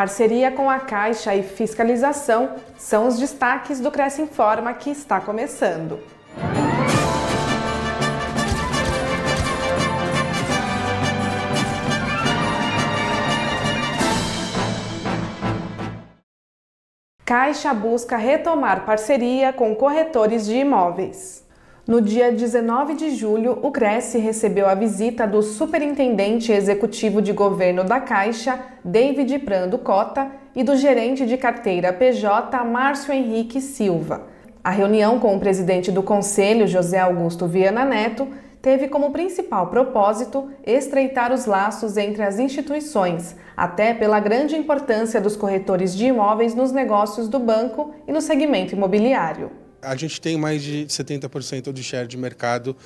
Parceria com a Caixa e fiscalização são os destaques do Cresce Informa que está começando. Caixa busca retomar parceria com corretores de imóveis. No dia 19 de julho, o Cresce recebeu a visita do Superintendente Executivo de Governo da Caixa, David Prando Cota, e do gerente de carteira PJ, Márcio Henrique Silva. A reunião com o presidente do Conselho, José Augusto Viana Neto, teve como principal propósito estreitar os laços entre as instituições, até pela grande importância dos corretores de imóveis nos negócios do banco e no segmento imobiliário. A gente tem mais de 70% de share de mercado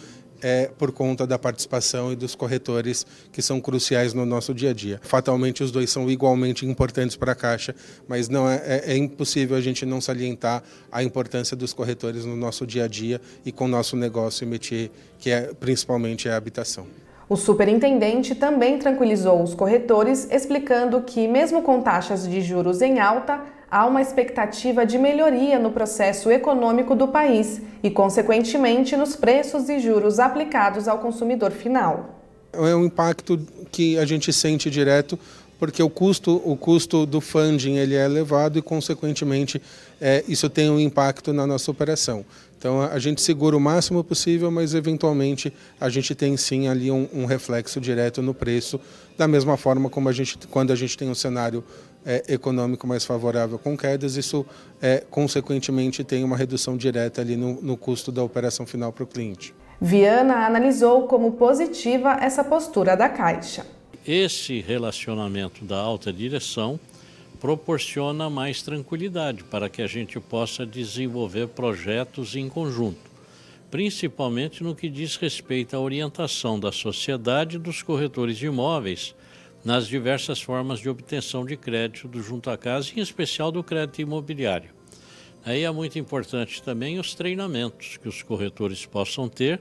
é, por conta da participação e dos corretores que são cruciais no nosso dia a dia. Fatalmente, os dois são igualmente importantes para a Caixa, mas não é, é, é, impossível a gente não salientar a importância dos corretores no nosso dia a dia e com o nosso negócio e que é principalmente a habitação. O superintendente também tranquilizou os corretores, explicando que, mesmo com taxas de juros em alta, há uma expectativa de melhoria no processo econômico do país e, consequentemente, nos preços e juros aplicados ao consumidor final. É um impacto que a gente sente direto porque o custo, o custo do funding ele é elevado e, consequentemente, é, isso tem um impacto na nossa operação. Então, a gente segura o máximo possível, mas, eventualmente, a gente tem sim ali um, um reflexo direto no preço, da mesma forma como a gente, quando a gente tem um cenário é, econômico mais favorável com quedas, isso, é, consequentemente, tem uma redução direta ali no, no custo da operação final para o cliente. Viana analisou como positiva essa postura da Caixa. Esse relacionamento da alta direção proporciona mais tranquilidade para que a gente possa desenvolver projetos em conjunto, principalmente no que diz respeito à orientação da sociedade dos corretores de imóveis nas diversas formas de obtenção de crédito do junto à casa, em especial do crédito imobiliário. Aí é muito importante também os treinamentos que os corretores possam ter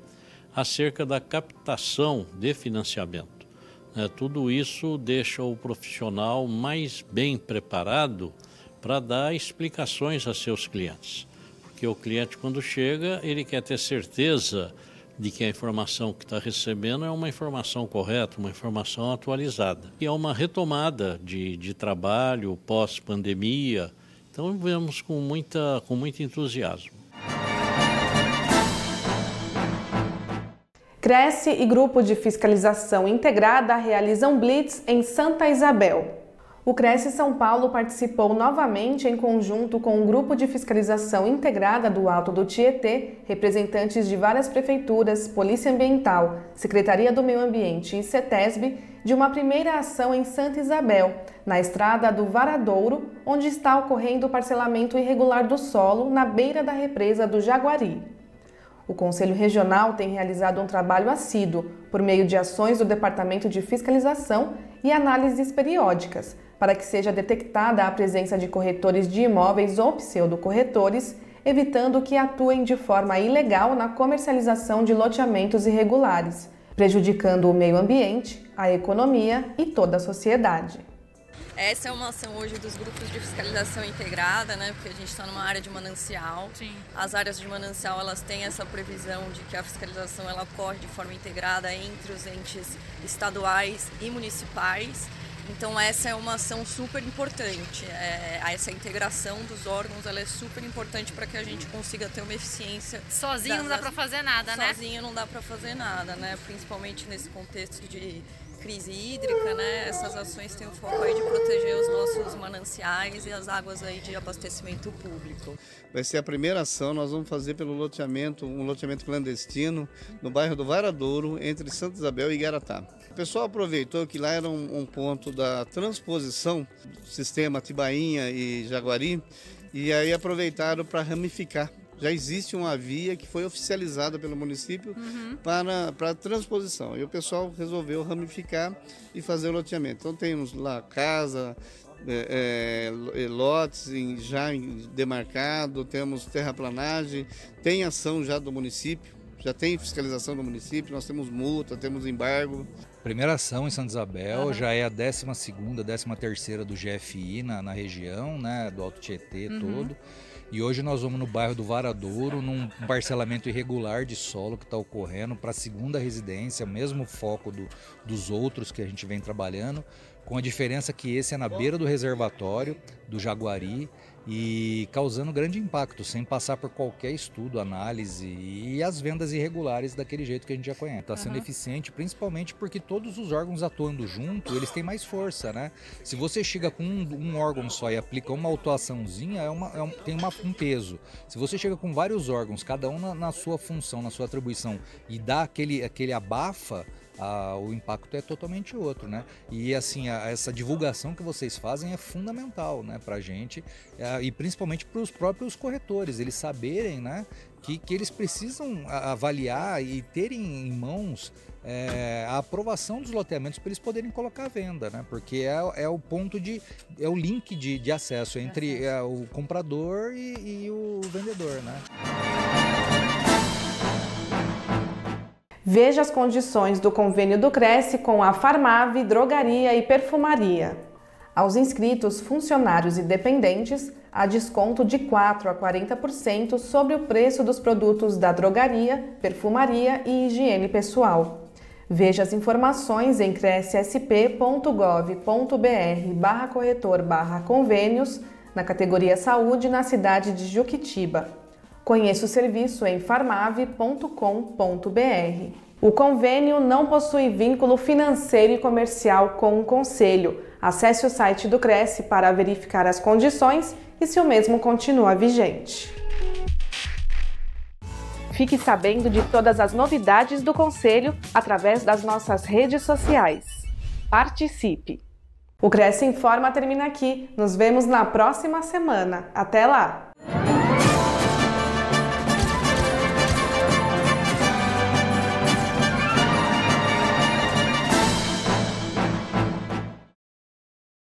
acerca da captação de financiamento. É, tudo isso deixa o profissional mais bem preparado para dar explicações a seus clientes. Porque o cliente, quando chega, ele quer ter certeza de que a informação que está recebendo é uma informação correta, uma informação atualizada. E é uma retomada de, de trabalho pós-pandemia. Então, vemos com, muita, com muito entusiasmo. Cresce e Grupo de Fiscalização Integrada realizam blitz em Santa Isabel. O Cresce São Paulo participou novamente em conjunto com o Grupo de Fiscalização Integrada do Alto do Tietê, representantes de várias prefeituras, Polícia Ambiental, Secretaria do Meio Ambiente e CETESB, de uma primeira ação em Santa Isabel, na estrada do Varadouro, onde está ocorrendo o parcelamento irregular do solo na beira da represa do Jaguari. O Conselho Regional tem realizado um trabalho assíduo por meio de ações do Departamento de Fiscalização e análises periódicas para que seja detectada a presença de corretores de imóveis ou pseudocorretores, evitando que atuem de forma ilegal na comercialização de loteamentos irregulares, prejudicando o meio ambiente, a economia e toda a sociedade. Essa é uma ação hoje dos grupos de fiscalização integrada, né? Porque a gente está numa área de manancial. Sim. As áreas de manancial elas têm essa previsão de que a fiscalização ela ocorre de forma integrada entre os entes estaduais e municipais. Então essa é uma ação super importante. É, essa integração dos órgãos ela é super importante para que a gente consiga ter uma eficiência. Sozinho das, não dá para fazer nada, sozinho né? Sozinho não dá para fazer nada, né? Principalmente nesse contexto de crise hídrica, né? Essas ações têm o foco aí de proteger os nossos mananciais e as águas aí de abastecimento público. Vai ser a primeira ação, nós vamos fazer pelo loteamento, um loteamento clandestino no bairro do Varadouro, entre Santa Isabel e Igaratá. O pessoal aproveitou que lá era um, um ponto da transposição do sistema Tibainha e Jaguari, e aí aproveitaram para ramificar já existe uma via que foi oficializada pelo município uhum. para, para transposição. E o pessoal resolveu ramificar e fazer o loteamento. Então temos lá casa, é, é, lotes em, já demarcado, temos terraplanagem, tem ação já do município, já tem fiscalização do município, nós temos multa, temos embargo. Primeira ação em Santa Isabel, uhum. já é a 12 segunda, 13 terceira do GFI na, na região, né, do Alto Tietê uhum. todo. E hoje nós vamos no bairro do Varadouro, num parcelamento irregular de solo que está ocorrendo para a segunda residência, mesmo foco do, dos outros que a gente vem trabalhando, com a diferença que esse é na beira do reservatório do Jaguari e causando grande impacto, sem passar por qualquer estudo, análise e as vendas irregulares daquele jeito que a gente já conhece. Está sendo uhum. eficiente, principalmente porque todos os órgãos atuando junto, eles têm mais força, né? Se você chega com um, um órgão só e aplica uma autuaçãozinha, é uma, é um, tem uma, um peso. Se você chega com vários órgãos, cada um na, na sua função, na sua atribuição, e dá aquele, aquele abafa, a, o impacto é totalmente outro, né? E assim, a, essa divulgação que vocês fazem é fundamental, né, para a gente a, e principalmente para os próprios corretores, eles saberem, né, que, que eles precisam avaliar e terem em mãos é, a aprovação dos loteamentos para eles poderem colocar à venda, né? Porque é, é o ponto de. é o link de, de acesso entre é, o comprador e, e o vendedor, né? Veja as condições do convênio do Cresce com a Farmave Drogaria e Perfumaria. Aos inscritos, funcionários e dependentes, há desconto de 4 a 40% sobre o preço dos produtos da drogaria, perfumaria e higiene pessoal. Veja as informações em crescsp.gov.br barra corretor barra convênios na categoria Saúde na cidade de Juquitiba. Conheça o serviço em farmave.com.br. O convênio não possui vínculo financeiro e comercial com o Conselho. Acesse o site do Cresce para verificar as condições e se o mesmo continua vigente. Fique sabendo de todas as novidades do Conselho através das nossas redes sociais. Participe! O Cresce Informa termina aqui. Nos vemos na próxima semana. Até lá!